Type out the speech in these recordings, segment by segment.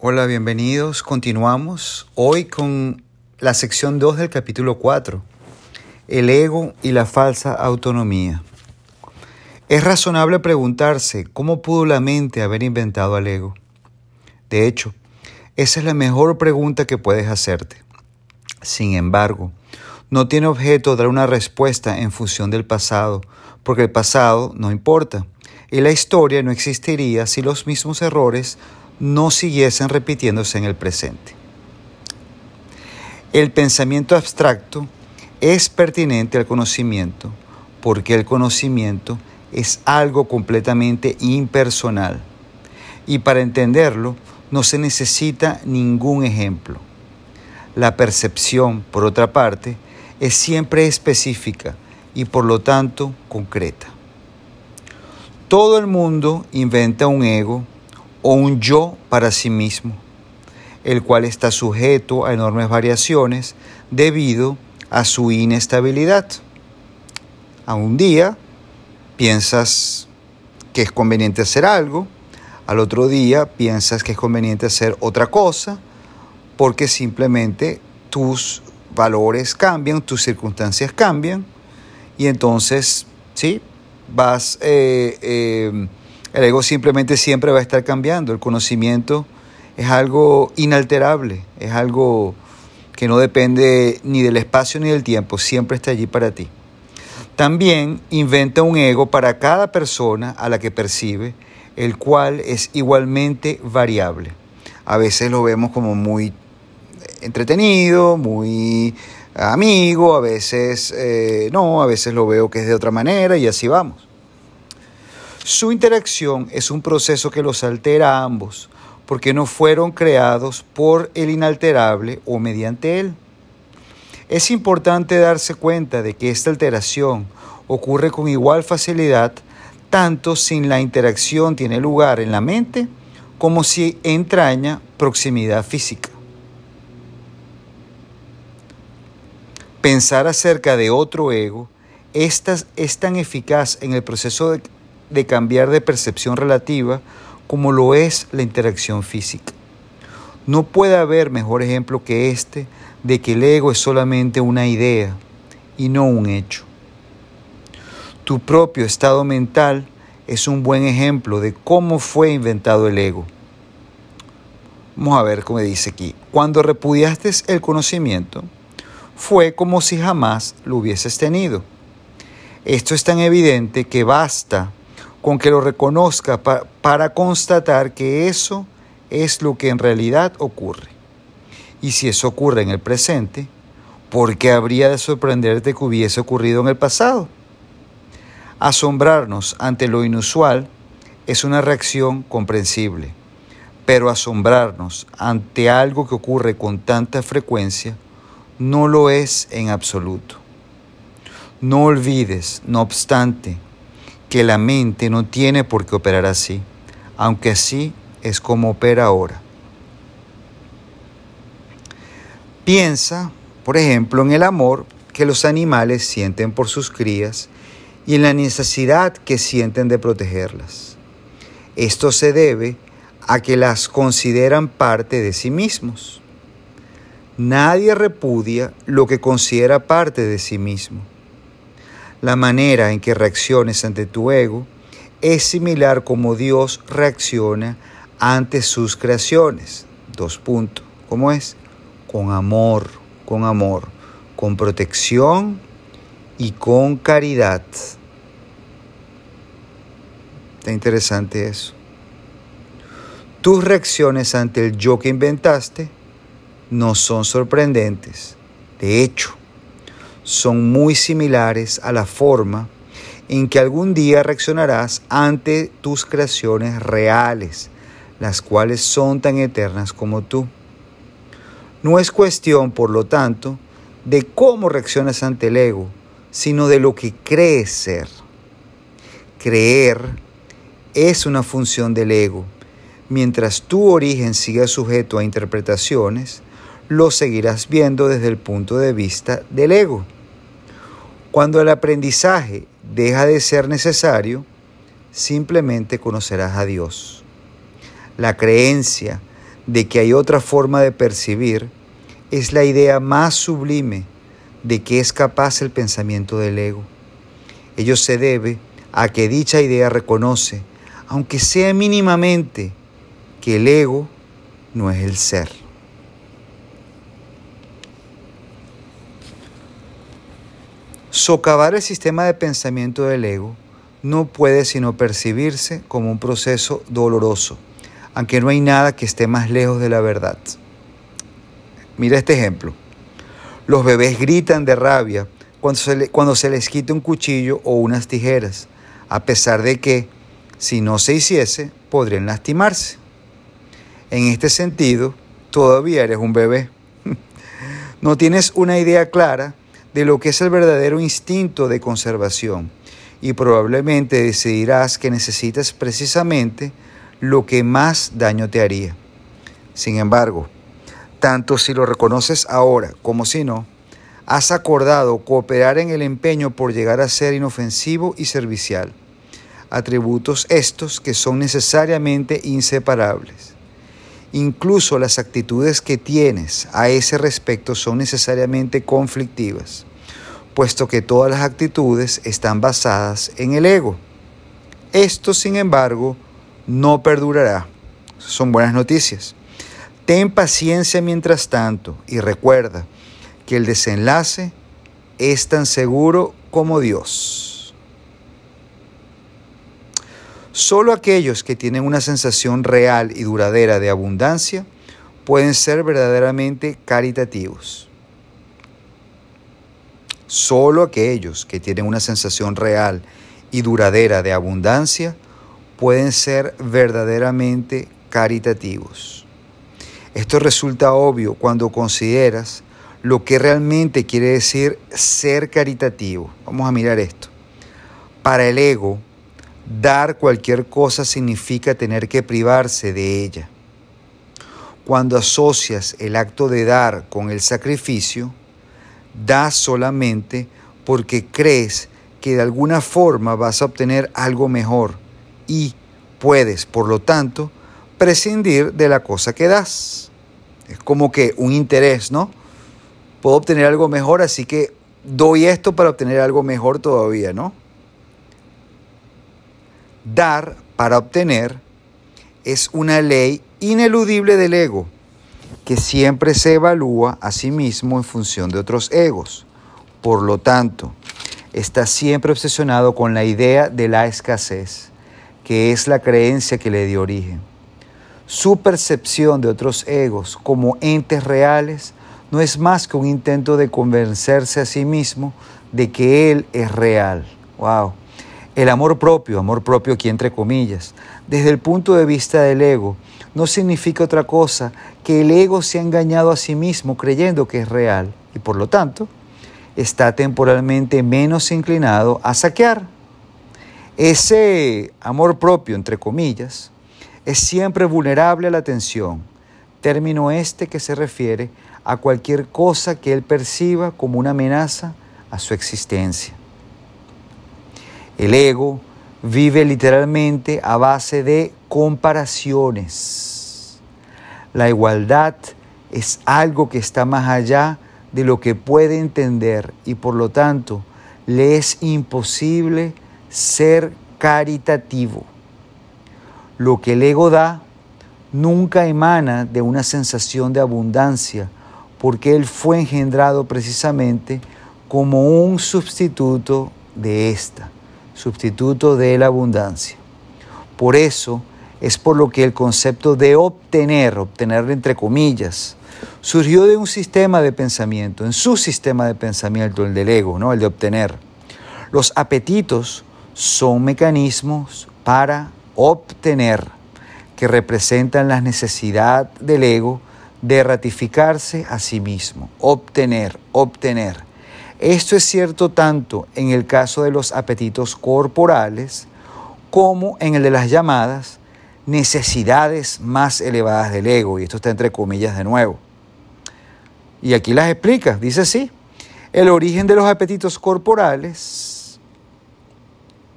Hola, bienvenidos. Continuamos hoy con la sección 2 del capítulo 4, el ego y la falsa autonomía. Es razonable preguntarse cómo pudo la mente haber inventado al ego. De hecho, esa es la mejor pregunta que puedes hacerte. Sin embargo, no tiene objeto dar una respuesta en función del pasado, porque el pasado no importa, y la historia no existiría si los mismos errores no siguiesen repitiéndose en el presente. El pensamiento abstracto es pertinente al conocimiento, porque el conocimiento es algo completamente impersonal, y para entenderlo no se necesita ningún ejemplo. La percepción, por otra parte, es siempre específica y por lo tanto concreta. Todo el mundo inventa un ego o un yo para sí mismo, el cual está sujeto a enormes variaciones debido a su inestabilidad. A un día piensas que es conveniente hacer algo, al otro día piensas que es conveniente hacer otra cosa, porque simplemente tus valores cambian, tus circunstancias cambian, y entonces, sí, vas, eh, eh, el ego simplemente siempre va a estar cambiando, el conocimiento es algo inalterable, es algo que no depende ni del espacio ni del tiempo, siempre está allí para ti. También inventa un ego para cada persona a la que percibe, el cual es igualmente variable. A veces lo vemos como muy entretenido, muy amigo, a veces eh, no, a veces lo veo que es de otra manera y así vamos. Su interacción es un proceso que los altera a ambos, porque no fueron creados por el inalterable o mediante él. Es importante darse cuenta de que esta alteración ocurre con igual facilidad tanto sin la interacción tiene lugar en la mente como si entraña proximidad física. Pensar acerca de otro ego es tan eficaz en el proceso de, de cambiar de percepción relativa como lo es la interacción física. No puede haber mejor ejemplo que este de que el ego es solamente una idea y no un hecho. Tu propio estado mental es un buen ejemplo de cómo fue inventado el ego. Vamos a ver cómo dice aquí. Cuando repudiaste el conocimiento, fue como si jamás lo hubieses tenido. Esto es tan evidente que basta con que lo reconozca para constatar que eso es lo que en realidad ocurre. Y si eso ocurre en el presente, ¿por qué habría de sorprenderte que hubiese ocurrido en el pasado? Asombrarnos ante lo inusual es una reacción comprensible, pero asombrarnos ante algo que ocurre con tanta frecuencia no lo es en absoluto. No olvides, no obstante, que la mente no tiene por qué operar así, aunque así es como opera ahora. Piensa, por ejemplo, en el amor que los animales sienten por sus crías y en la necesidad que sienten de protegerlas. Esto se debe a que las consideran parte de sí mismos. Nadie repudia lo que considera parte de sí mismo. La manera en que reacciones ante tu ego es similar como Dios reacciona ante sus creaciones. Dos puntos. ¿Cómo es? Con amor, con amor, con protección y con caridad. Está interesante eso. Tus reacciones ante el yo que inventaste no son sorprendentes. De hecho, son muy similares a la forma en que algún día reaccionarás ante tus creaciones reales, las cuales son tan eternas como tú. No es cuestión, por lo tanto, de cómo reaccionas ante el ego, sino de lo que crees ser. Creer es una función del ego. Mientras tu origen siga sujeto a interpretaciones, lo seguirás viendo desde el punto de vista del ego. Cuando el aprendizaje deja de ser necesario, simplemente conocerás a Dios. La creencia de que hay otra forma de percibir es la idea más sublime de que es capaz el pensamiento del ego. Ello se debe a que dicha idea reconoce, aunque sea mínimamente, que el ego no es el ser. Socavar el sistema de pensamiento del ego no puede sino percibirse como un proceso doloroso, aunque no hay nada que esté más lejos de la verdad. Mira este ejemplo. Los bebés gritan de rabia cuando se, les quita un cuchillo o unas tijeras, a pesar de que, si no se hiciese, podrían lastimarse. En este sentido, todavía eres un bebé. No tienes una idea clara de lo que es el verdadero instinto de conservación y probablemente decidirás que necesitas precisamente lo que más daño te haría. Sin embargo, tanto si lo reconoces ahora como si no, has acordado cooperar en el empeño por llegar a ser inofensivo y servicial. Atributos estos que son necesariamente inseparables. Incluso las actitudes que tienes a ese respecto son necesariamente conflictivas, puesto que todas las actitudes están basadas en el ego. Esto, sin embargo, no perdurará. Son buenas noticias. Ten paciencia mientras tanto y recuerda que el desenlace es tan seguro como Dios. Solo aquellos que tienen una sensación real y duradera de abundancia pueden ser verdaderamente caritativos. Solo aquellos que tienen una sensación real y duradera de abundancia pueden ser verdaderamente caritativos. Esto resulta obvio cuando consideras lo que realmente quiere decir ser caritativo. Vamos a mirar esto. Para el ego, dar cualquier cosa significa tener que privarse de ella. Cuando asocias el acto de dar con el sacrificio, das solamente porque crees que de alguna forma vas a obtener algo mejor y puedes, por lo tanto, prescindir de la cosa que das. Es como que un interés, ¿no? Puedo obtener algo mejor, así que doy esto para obtener algo mejor todavía, ¿no? Dar para obtener es una ley ineludible del ego, que siempre se evalúa a sí mismo en función de otros egos. Por lo tanto, está siempre obsesionado con la idea de la escasez, que es la creencia que le dio origen. Su percepción de otros egos como entes reales no es más que un intento de convencerse a sí mismo de que Él es real. ¡Wow! El amor propio, amor propio aquí entre comillas, desde el punto de vista del ego, no significa otra cosa que el ego se ha engañado a sí mismo creyendo que es real y por lo tanto está temporalmente menos inclinado a saquear. Ese amor propio, entre comillas, es siempre vulnerable a la tensión, término este que se refiere a cualquier cosa que él perciba como una amenaza a su existencia. El ego vive literalmente a base de comparaciones. La igualdad es algo que está más allá de lo que puede entender y por lo tanto le es imposible ser caritativo. Lo que el ego da nunca emana de una sensación de abundancia, porque él fue engendrado precisamente como un sustituto de esta, sustituto de la abundancia. Por eso es por lo que el concepto de obtener, obtener entre comillas, surgió de un sistema de pensamiento, en su sistema de pensamiento, el del ego, ¿no? el de obtener. Los apetitos son mecanismos para obtener, que representan la necesidad del ego de ratificarse a sí mismo, obtener, obtener. Esto es cierto tanto en el caso de los apetitos corporales como en el de las llamadas necesidades más elevadas del ego, y esto está entre comillas de nuevo. Y aquí las explica, dice así, el origen de los apetitos corporales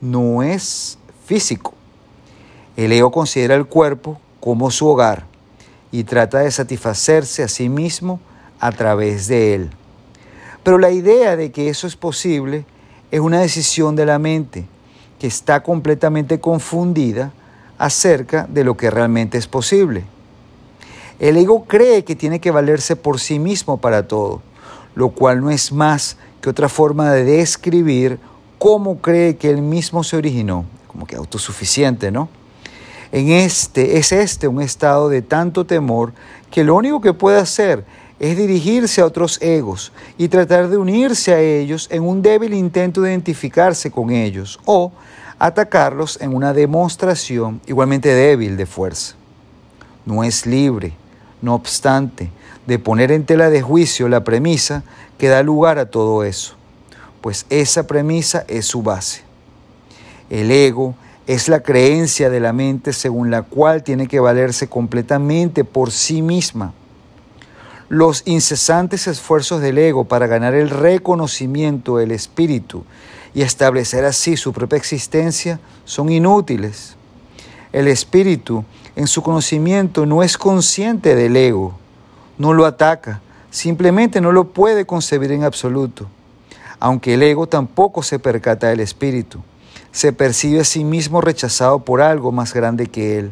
no es físico, el ego considera el cuerpo como su hogar y trata de satisfacerse a sí mismo a través de él. Pero la idea de que eso es posible es una decisión de la mente que está completamente confundida acerca de lo que realmente es posible. El ego cree que tiene que valerse por sí mismo para todo, lo cual no es más que otra forma de describir cómo cree que él mismo se originó, como que autosuficiente, ¿no? En este es este un estado de tanto temor que lo único que puede hacer es dirigirse a otros egos y tratar de unirse a ellos en un débil intento de identificarse con ellos o atacarlos en una demostración igualmente débil de fuerza. No es libre, no obstante, de poner en tela de juicio la premisa que da lugar a todo eso, pues esa premisa es su base. El ego es la creencia de la mente según la cual tiene que valerse completamente por sí misma los incesantes esfuerzos del ego para ganar el reconocimiento del espíritu y establecer así su propia existencia son inútiles. El espíritu en su conocimiento no es consciente del ego, no lo ataca, simplemente no lo puede concebir en absoluto. Aunque el ego tampoco se percata del espíritu, se percibe a sí mismo rechazado por algo más grande que él.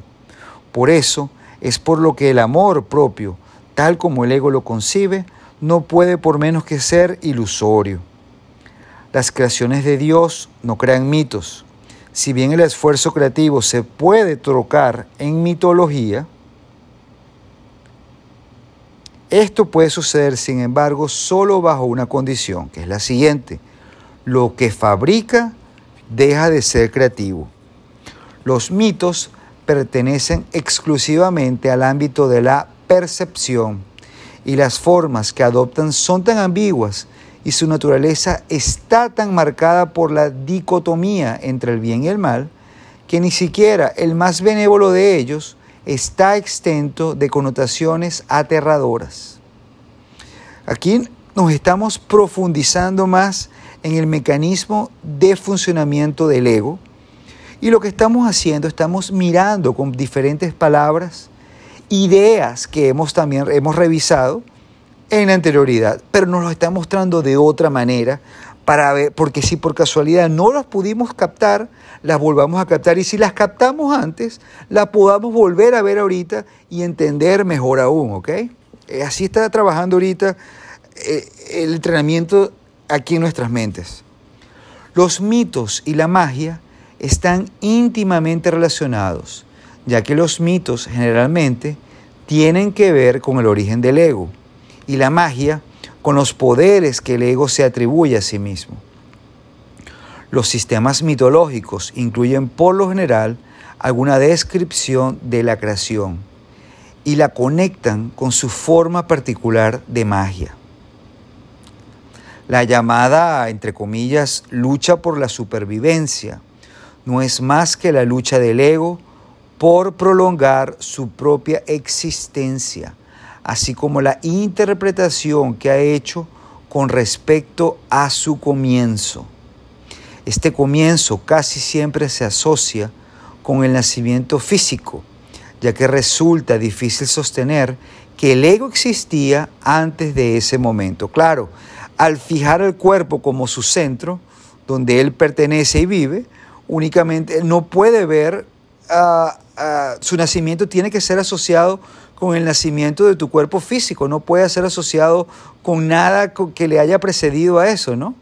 Por eso es por lo que el amor propio, tal como el ego lo concibe, no puede por menos que ser ilusorio. Las creaciones de Dios no crean mitos. Si bien el esfuerzo creativo se puede trocar en mitología, esto puede suceder, sin embargo, solo bajo una condición, que es la siguiente. Lo que fabrica deja de ser creativo. Los mitos pertenecen exclusivamente al ámbito de la percepción y las formas que adoptan son tan ambiguas y su naturaleza está tan marcada por la dicotomía entre el bien y el mal que ni siquiera el más benévolo de ellos está exento de connotaciones aterradoras. Aquí nos estamos profundizando más en el mecanismo de funcionamiento del ego y lo que estamos haciendo, estamos mirando con diferentes palabras ideas que hemos también hemos revisado en la anterioridad, pero nos lo está mostrando de otra manera para ver, porque si por casualidad no las pudimos captar, las volvamos a captar y si las captamos antes, las podamos volver a ver ahorita y entender mejor aún, ¿ok? Eh, así está trabajando ahorita eh, el entrenamiento aquí en nuestras mentes. Los mitos y la magia están íntimamente relacionados ya que los mitos generalmente tienen que ver con el origen del ego y la magia con los poderes que el ego se atribuye a sí mismo. Los sistemas mitológicos incluyen por lo general alguna descripción de la creación y la conectan con su forma particular de magia. La llamada, entre comillas, lucha por la supervivencia no es más que la lucha del ego por prolongar su propia existencia, así como la interpretación que ha hecho con respecto a su comienzo. Este comienzo casi siempre se asocia con el nacimiento físico, ya que resulta difícil sostener que el ego existía antes de ese momento. Claro, al fijar el cuerpo como su centro, donde él pertenece y vive, únicamente no puede ver su nacimiento tiene que ser asociado con el nacimiento de tu cuerpo físico, no puede ser asociado con nada que le haya precedido a eso, ¿no?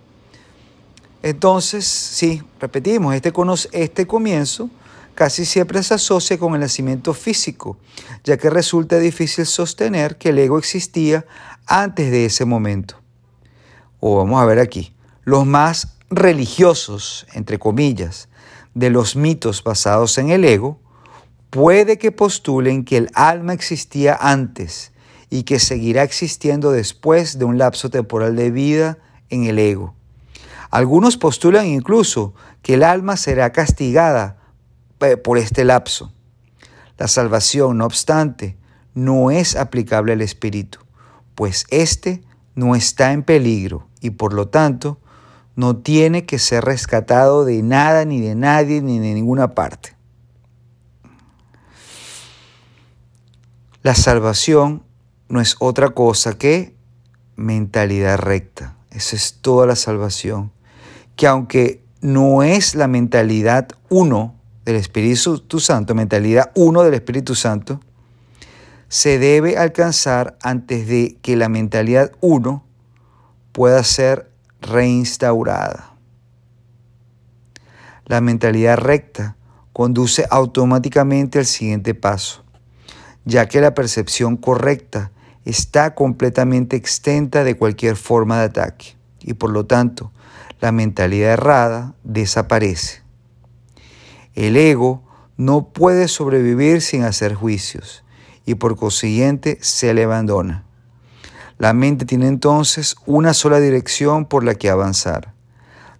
Entonces, sí, repetimos, este, este comienzo casi siempre se asocia con el nacimiento físico, ya que resulta difícil sostener que el ego existía antes de ese momento. O vamos a ver aquí, los más religiosos, entre comillas, de los mitos basados en el ego, puede que postulen que el alma existía antes y que seguirá existiendo después de un lapso temporal de vida en el ego. Algunos postulan incluso que el alma será castigada por este lapso. La salvación, no obstante, no es aplicable al espíritu, pues éste no está en peligro y por lo tanto no tiene que ser rescatado de nada, ni de nadie, ni de ninguna parte. La salvación no es otra cosa que mentalidad recta. Esa es toda la salvación. Que aunque no es la mentalidad uno del Espíritu Santo, mentalidad uno del Espíritu Santo, se debe alcanzar antes de que la mentalidad uno pueda ser reinstaurada. La mentalidad recta conduce automáticamente al siguiente paso, ya que la percepción correcta está completamente extenta de cualquier forma de ataque y por lo tanto la mentalidad errada desaparece. El ego no puede sobrevivir sin hacer juicios y por consiguiente se le abandona. La mente tiene entonces una sola dirección por la que avanzar.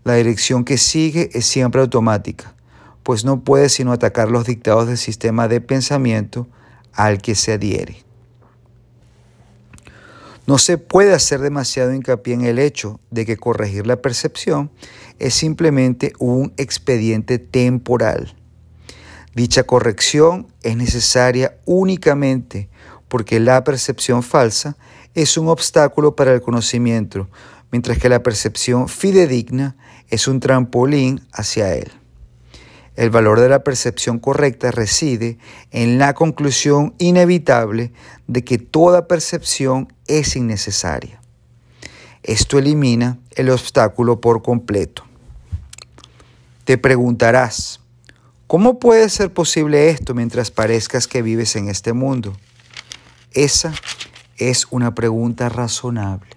La dirección que sigue es siempre automática, pues no puede sino atacar los dictados del sistema de pensamiento al que se adhiere. No se puede hacer demasiado hincapié en el hecho de que corregir la percepción es simplemente un expediente temporal. Dicha corrección es necesaria únicamente porque la percepción falsa es un obstáculo para el conocimiento, mientras que la percepción fidedigna es un trampolín hacia él. El valor de la percepción correcta reside en la conclusión inevitable de que toda percepción es innecesaria. Esto elimina el obstáculo por completo. Te preguntarás, ¿cómo puede ser posible esto mientras parezcas que vives en este mundo? Esa es una pregunta razonable.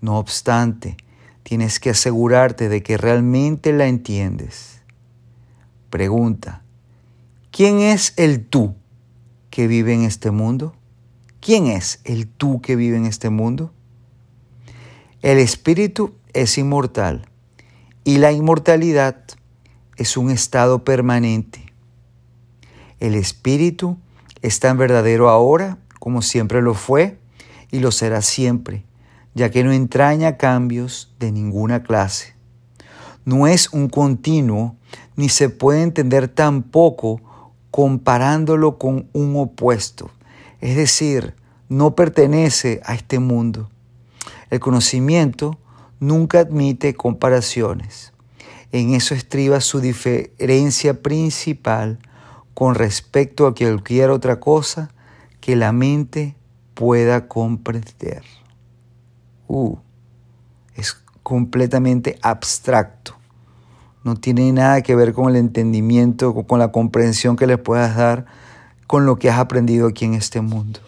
No obstante, tienes que asegurarte de que realmente la entiendes. Pregunta, ¿quién es el tú que vive en este mundo? ¿Quién es el tú que vive en este mundo? El espíritu es inmortal y la inmortalidad es un estado permanente. El espíritu es tan verdadero ahora como siempre lo fue y lo será siempre, ya que no entraña cambios de ninguna clase. No es un continuo ni se puede entender tampoco comparándolo con un opuesto. Es decir, no pertenece a este mundo. El conocimiento nunca admite comparaciones. En eso estriba su diferencia principal con respecto a cualquier otra cosa que la mente pueda comprender. Uh, es completamente abstracto no tiene nada que ver con el entendimiento, con la comprensión que le puedas dar con lo que has aprendido aquí en este mundo.